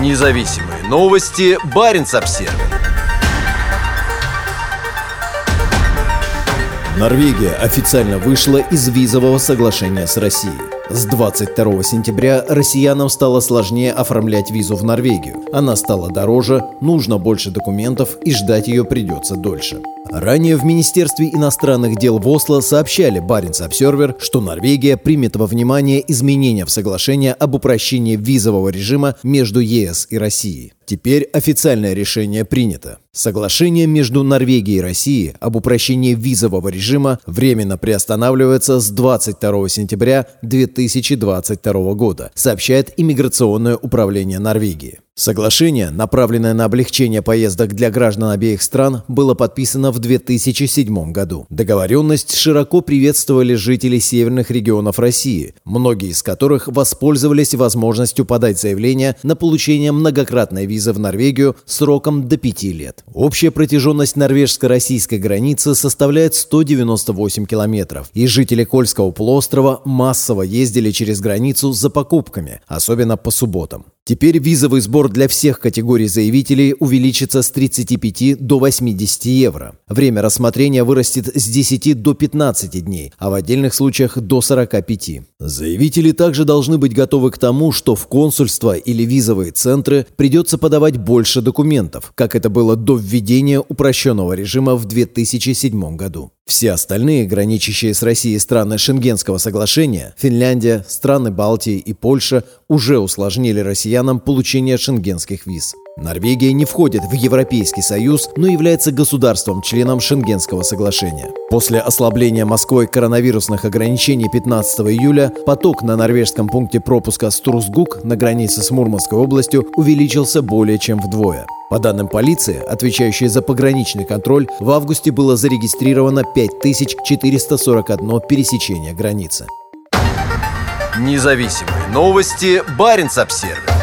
Независимые новости. Барин обсерва Норвегия официально вышла из визового соглашения с Россией. С 22 сентября россиянам стало сложнее оформлять визу в Норвегию. Она стала дороже, нужно больше документов и ждать ее придется дольше. Ранее в Министерстве иностранных дел в Осло сообщали Баренц Обсервер, что Норвегия примет во внимание изменения в соглашение об упрощении визового режима между ЕС и Россией. Теперь официальное решение принято. Соглашение между Норвегией и Россией об упрощении визового режима временно приостанавливается с 22 сентября 2022 года, сообщает Иммиграционное управление Норвегии. Соглашение, направленное на облегчение поездок для граждан обеих стран, было подписано в 2007 году. Договоренность широко приветствовали жители северных регионов России, многие из которых воспользовались возможностью подать заявление на получение многократной визы в Норвегию сроком до 5 лет. Общая протяженность норвежско-российской границы составляет 198 километров, и жители Кольского полуострова массово ездили через границу за покупками, особенно по субботам. Теперь визовый сбор для всех категорий заявителей увеличится с 35 до 80 евро. Время рассмотрения вырастет с 10 до 15 дней, а в отдельных случаях до 45. Заявители также должны быть готовы к тому, что в консульство или визовые центры придется подавать больше документов, как это было до введения упрощенного режима в 2007 году. Все остальные, граничащие с Россией страны Шенгенского соглашения, Финляндия, страны Балтии и Польша, уже усложнили россиянам получение шенгенских виз. Норвегия не входит в Европейский Союз, но является государством-членом Шенгенского соглашения. После ослабления Москвой коронавирусных ограничений 15 июля поток на норвежском пункте пропуска Струсгук на границе с Мурманской областью увеличился более чем вдвое. По данным полиции, отвечающей за пограничный контроль, в августе было зарегистрировано 5441 пересечение границы. Независимые новости. Барин обсервис